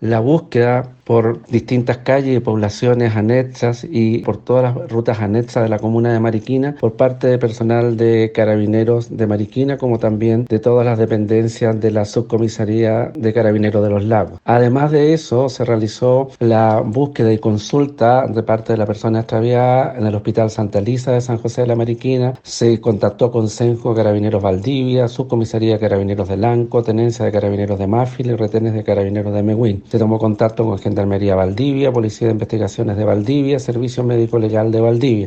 la búsqueda por distintas calles y poblaciones anexas y por todas las rutas anexas de la comuna de Mariquina por parte de personal de carabineros de Mariquina como también de todas las dependencias de la subcomisaría de carabineros de los lagos. Además de eso se realizó la búsqueda y consulta de parte de la persona extraviada en el Hospital Santa Elisa de San José de la Mariquina, se contactó con Senjo Carabineros Valdivia, subcomisaría de carabineros de Lanco, tenencia de carabineros de Máfil y retenes de carabineros de Meguín. Se tomó contacto con Gendarmería Valdivia, Policía de Investigaciones de Valdivia, Servicio Médico Legal de Valdivia.